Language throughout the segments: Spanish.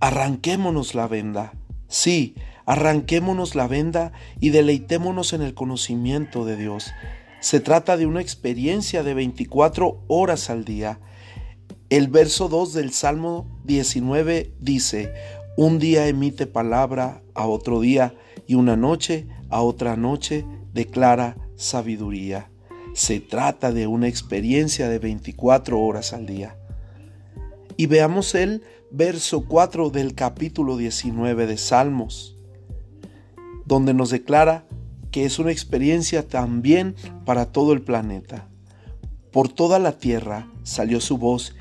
arranquémonos la venda. Sí, arranquémonos la venda y deleitémonos en el conocimiento de Dios. Se trata de una experiencia de 24 horas al día. El verso 2 del Salmo 19 dice, un día emite palabra a otro día y una noche a otra noche declara sabiduría. Se trata de una experiencia de 24 horas al día. Y veamos el verso 4 del capítulo 19 de Salmos, donde nos declara que es una experiencia también para todo el planeta. Por toda la tierra salió su voz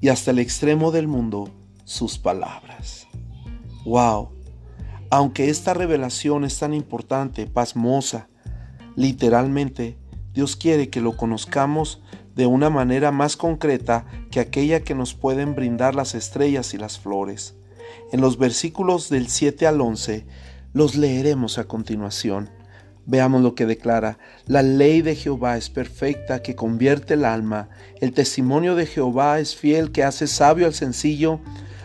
y hasta el extremo del mundo sus palabras. ¡Wow! Aunque esta revelación es tan importante, pasmosa, literalmente, Dios quiere que lo conozcamos de una manera más concreta que aquella que nos pueden brindar las estrellas y las flores. En los versículos del 7 al 11 los leeremos a continuación. Veamos lo que declara. La ley de Jehová es perfecta que convierte el alma. El testimonio de Jehová es fiel que hace sabio al sencillo.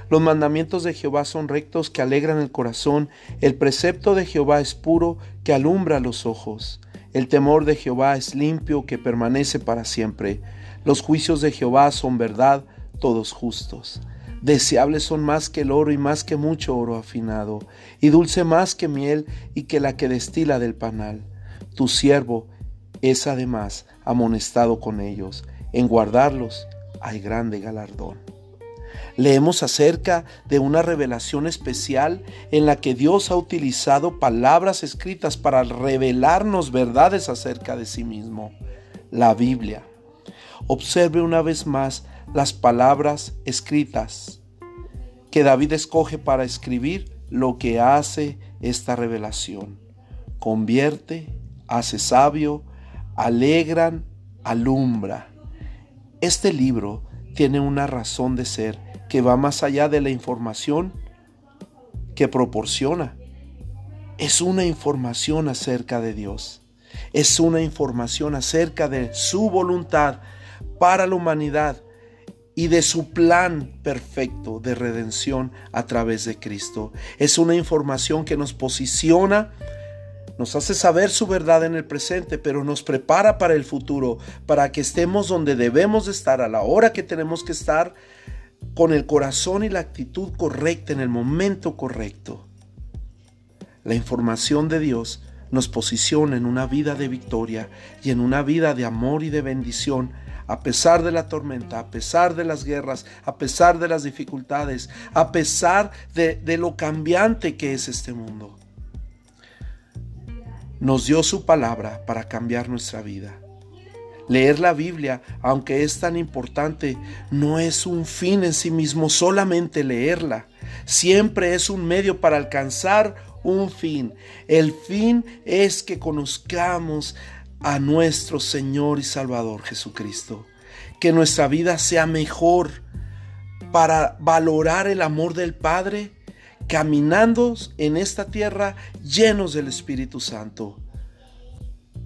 Los mandamientos de Jehová son rectos que alegran el corazón. El precepto de Jehová es puro que alumbra los ojos. El temor de Jehová es limpio que permanece para siempre. Los juicios de Jehová son verdad, todos justos. Deseables son más que el oro y más que mucho oro afinado, y dulce más que miel y que la que destila del panal. Tu siervo es además amonestado con ellos. En guardarlos hay grande galardón. Leemos acerca de una revelación especial en la que Dios ha utilizado palabras escritas para revelarnos verdades acerca de sí mismo, la Biblia. Observe una vez más las palabras escritas que David escoge para escribir lo que hace esta revelación. Convierte, hace sabio, alegran, alumbra. Este libro tiene una razón de ser que va más allá de la información que proporciona. Es una información acerca de Dios. Es una información acerca de su voluntad para la humanidad y de su plan perfecto de redención a través de Cristo. Es una información que nos posiciona nos hace saber su verdad en el presente, pero nos prepara para el futuro, para que estemos donde debemos de estar, a la hora que tenemos que estar, con el corazón y la actitud correcta en el momento correcto. La información de Dios nos posiciona en una vida de victoria y en una vida de amor y de bendición, a pesar de la tormenta, a pesar de las guerras, a pesar de las dificultades, a pesar de, de lo cambiante que es este mundo nos dio su palabra para cambiar nuestra vida. Leer la Biblia, aunque es tan importante, no es un fin en sí mismo solamente leerla. Siempre es un medio para alcanzar un fin. El fin es que conozcamos a nuestro Señor y Salvador Jesucristo. Que nuestra vida sea mejor para valorar el amor del Padre caminando en esta tierra llenos del Espíritu Santo,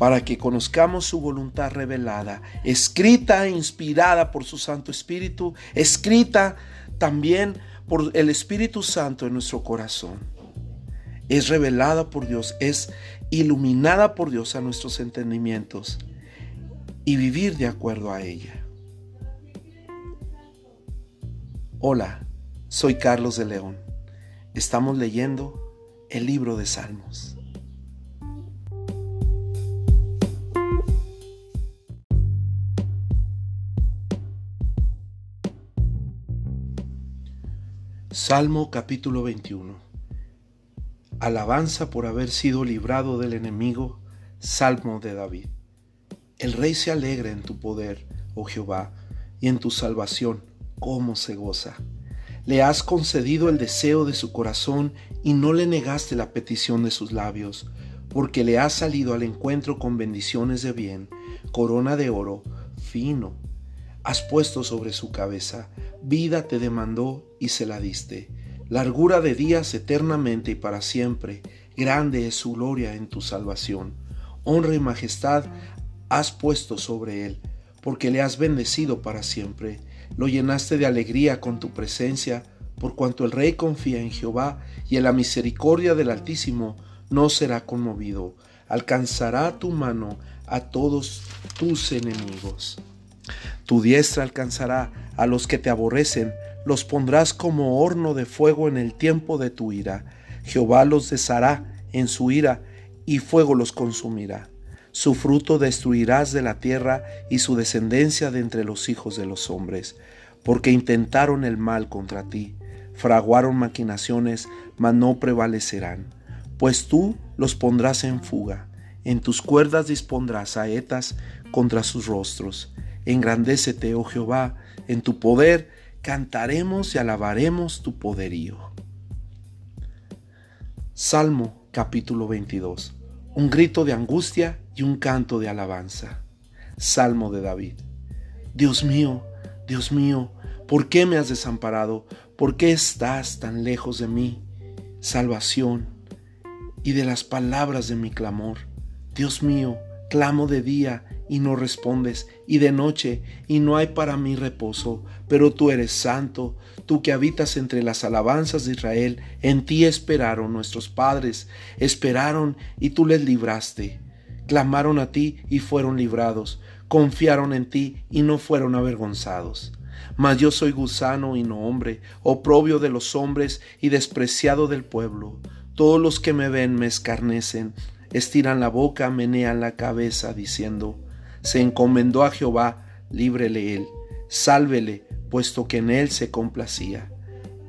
para que conozcamos su voluntad revelada, escrita e inspirada por su Santo Espíritu, escrita también por el Espíritu Santo en nuestro corazón. Es revelada por Dios, es iluminada por Dios a nuestros entendimientos y vivir de acuerdo a ella. Hola, soy Carlos de León. Estamos leyendo el libro de Salmos. Salmo capítulo 21. Alabanza por haber sido librado del enemigo. Salmo de David. El rey se alegra en tu poder, oh Jehová, y en tu salvación, cómo se goza le has concedido el deseo de su corazón y no le negaste la petición de sus labios, porque le has salido al encuentro con bendiciones de bien, corona de oro, fino. Has puesto sobre su cabeza, vida te demandó y se la diste, largura de días eternamente y para siempre, grande es su gloria en tu salvación. Honra y majestad has puesto sobre él, porque le has bendecido para siempre lo llenaste de alegría con tu presencia, por cuanto el rey confía en Jehová y en la misericordia del Altísimo, no será conmovido. Alcanzará tu mano a todos tus enemigos. Tu diestra alcanzará a los que te aborrecen, los pondrás como horno de fuego en el tiempo de tu ira. Jehová los deshará en su ira, y fuego los consumirá. Su fruto destruirás de la tierra y su descendencia de entre los hijos de los hombres, porque intentaron el mal contra ti, fraguaron maquinaciones, mas no prevalecerán. Pues tú los pondrás en fuga, en tus cuerdas dispondrás saetas contra sus rostros. Engrandécete, oh Jehová, en tu poder cantaremos y alabaremos tu poderío. Salmo capítulo 22. Un grito de angustia y un canto de alabanza. Salmo de David. Dios mío, Dios mío, ¿por qué me has desamparado? ¿Por qué estás tan lejos de mí? Salvación y de las palabras de mi clamor. Dios mío, clamo de día y no respondes, y de noche y no hay para mí reposo, pero tú eres santo, tú que habitas entre las alabanzas de Israel, en ti esperaron nuestros padres, esperaron y tú les libraste. Clamaron a ti y fueron librados, confiaron en ti y no fueron avergonzados. Mas yo soy gusano y no hombre, oprobio de los hombres y despreciado del pueblo. Todos los que me ven me escarnecen, estiran la boca, menean la cabeza, diciendo, se encomendó a Jehová, líbrele él, sálvele, puesto que en él se complacía.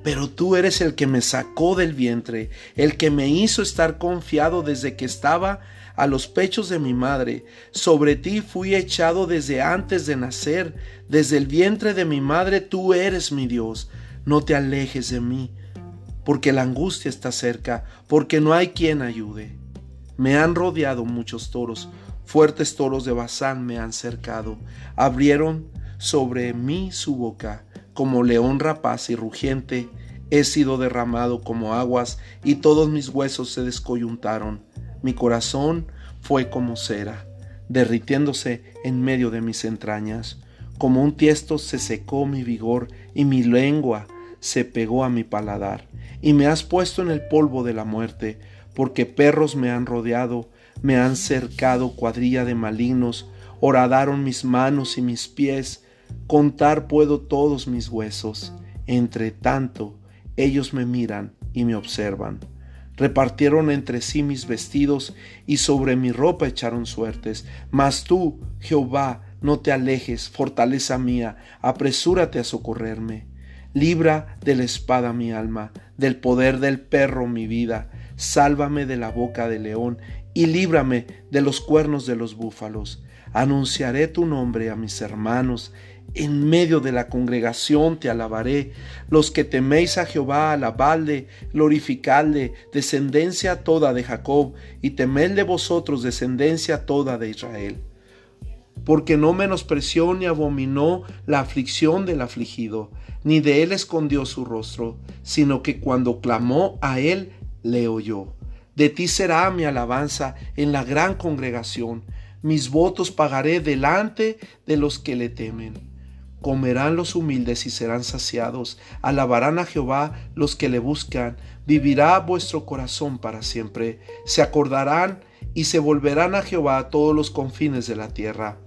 Pero tú eres el que me sacó del vientre, el que me hizo estar confiado desde que estaba a los pechos de mi madre. Sobre ti fui echado desde antes de nacer, desde el vientre de mi madre tú eres mi Dios. No te alejes de mí, porque la angustia está cerca, porque no hay quien ayude. Me han rodeado muchos toros, fuertes toros de Bazán me han cercado, abrieron sobre mí su boca, como león rapaz y rugiente, he sido derramado como aguas, y todos mis huesos se descoyuntaron. Mi corazón fue como cera, derritiéndose en medio de mis entrañas. Como un tiesto se secó mi vigor, y mi lengua se pegó a mi paladar. Y me has puesto en el polvo de la muerte, porque perros me han rodeado, me han cercado cuadrilla de malignos, horadaron mis manos y mis pies, contar puedo todos mis huesos. Entre tanto, ellos me miran y me observan. Repartieron entre sí mis vestidos y sobre mi ropa echaron suertes. Mas tú, Jehová, no te alejes, fortaleza mía, apresúrate a socorrerme. Libra de la espada mi alma, del poder del perro mi vida sálvame de la boca del león y líbrame de los cuernos de los búfalos. Anunciaré tu nombre a mis hermanos, en medio de la congregación te alabaré. Los que teméis a Jehová, alabadle, glorificadle, descendencia toda de Jacob, y temedle vosotros, descendencia toda de Israel. Porque no menospreció ni abominó la aflicción del afligido, ni de él escondió su rostro, sino que cuando clamó a él, le oyó. De ti será mi alabanza en la gran congregación. Mis votos pagaré delante de los que le temen. Comerán los humildes y serán saciados. Alabarán a Jehová los que le buscan. Vivirá vuestro corazón para siempre. Se acordarán y se volverán a Jehová todos los confines de la tierra.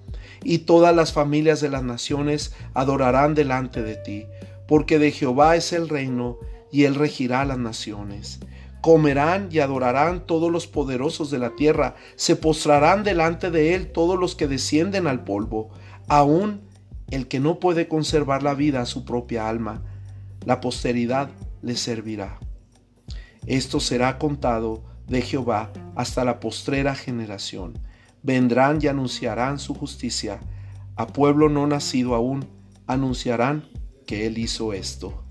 Y todas las familias de las naciones adorarán delante de ti, porque de Jehová es el reino, y él regirá las naciones. Comerán y adorarán todos los poderosos de la tierra, se postrarán delante de él todos los que descienden al polvo, aun el que no puede conservar la vida a su propia alma, la posteridad le servirá. Esto será contado de Jehová hasta la postrera generación. Vendrán y anunciarán su justicia. A pueblo no nacido aún anunciarán que él hizo esto.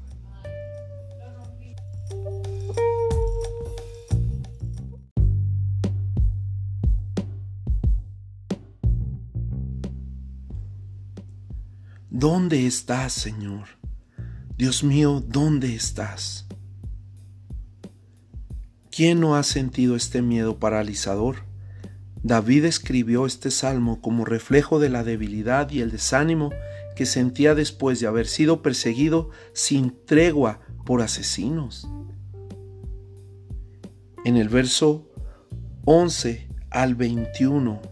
¿Dónde estás, Señor? Dios mío, ¿dónde estás? ¿Quién no ha sentido este miedo paralizador? David escribió este salmo como reflejo de la debilidad y el desánimo que sentía después de haber sido perseguido sin tregua por asesinos. En el verso 11 al 21,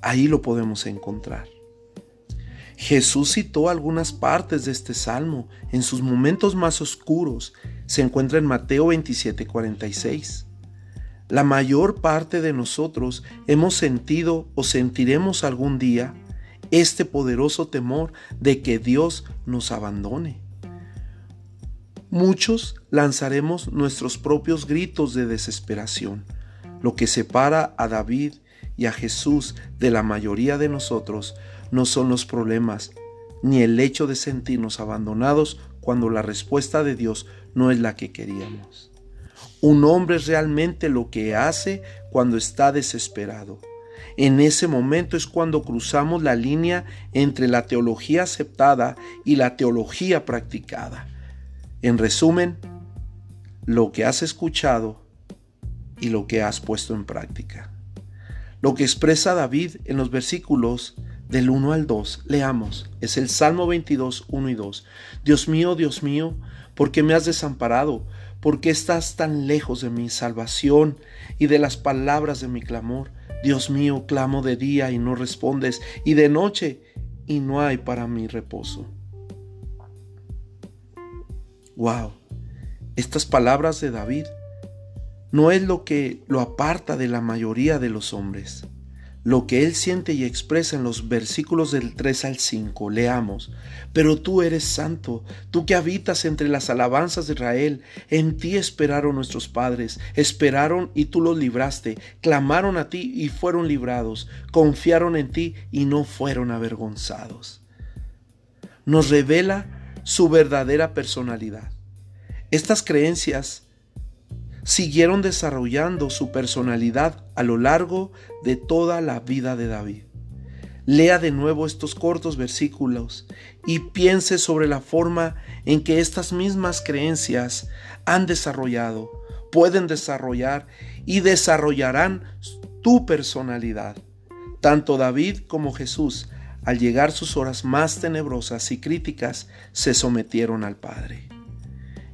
ahí lo podemos encontrar. Jesús citó algunas partes de este salmo en sus momentos más oscuros. Se encuentra en Mateo 27, 46. La mayor parte de nosotros hemos sentido o sentiremos algún día este poderoso temor de que Dios nos abandone. Muchos lanzaremos nuestros propios gritos de desesperación. Lo que separa a David y a Jesús de la mayoría de nosotros no son los problemas, ni el hecho de sentirnos abandonados cuando la respuesta de Dios no es la que queríamos. Un hombre es realmente lo que hace cuando está desesperado. En ese momento es cuando cruzamos la línea entre la teología aceptada y la teología practicada. En resumen, lo que has escuchado y lo que has puesto en práctica. Lo que expresa David en los versículos del 1 al 2, leamos, es el Salmo 22, 1 y 2. Dios mío, Dios mío, ¿por qué me has desamparado? ¿Por qué estás tan lejos de mi salvación y de las palabras de mi clamor? Dios mío, clamo de día y no respondes, y de noche y no hay para mi reposo. Wow, estas palabras de David no es lo que lo aparta de la mayoría de los hombres lo que él siente y expresa en los versículos del 3 al 5. Leamos, pero tú eres santo, tú que habitas entre las alabanzas de Israel, en ti esperaron nuestros padres, esperaron y tú los libraste, clamaron a ti y fueron librados, confiaron en ti y no fueron avergonzados. Nos revela su verdadera personalidad. Estas creencias siguieron desarrollando su personalidad a lo largo de toda la vida de David. Lea de nuevo estos cortos versículos y piense sobre la forma en que estas mismas creencias han desarrollado, pueden desarrollar y desarrollarán tu personalidad. Tanto David como Jesús, al llegar sus horas más tenebrosas y críticas, se sometieron al Padre.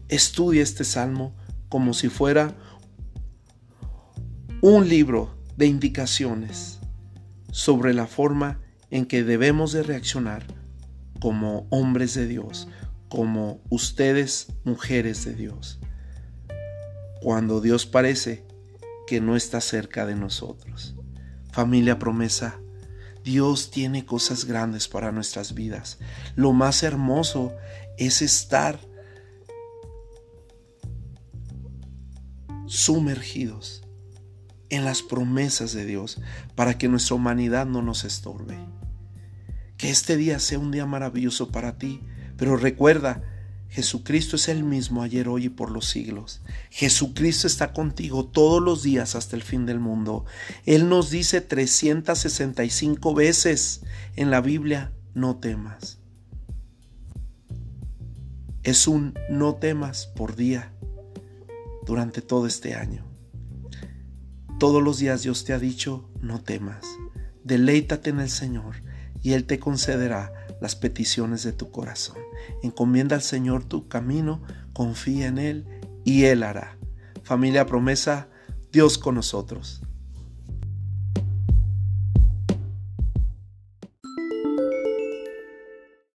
Estudia este salmo como si fuera un libro de indicaciones sobre la forma en que debemos de reaccionar como hombres de Dios, como ustedes mujeres de Dios, cuando Dios parece que no está cerca de nosotros. Familia promesa, Dios tiene cosas grandes para nuestras vidas. Lo más hermoso es estar sumergidos en las promesas de Dios para que nuestra humanidad no nos estorbe. Que este día sea un día maravilloso para ti, pero recuerda, Jesucristo es el mismo ayer, hoy y por los siglos. Jesucristo está contigo todos los días hasta el fin del mundo. Él nos dice 365 veces en la Biblia, no temas. Es un no temas por día durante todo este año. Todos los días Dios te ha dicho, no temas, deleítate en el Señor y Él te concederá las peticiones de tu corazón. Encomienda al Señor tu camino, confía en Él y Él hará. Familia promesa, Dios con nosotros.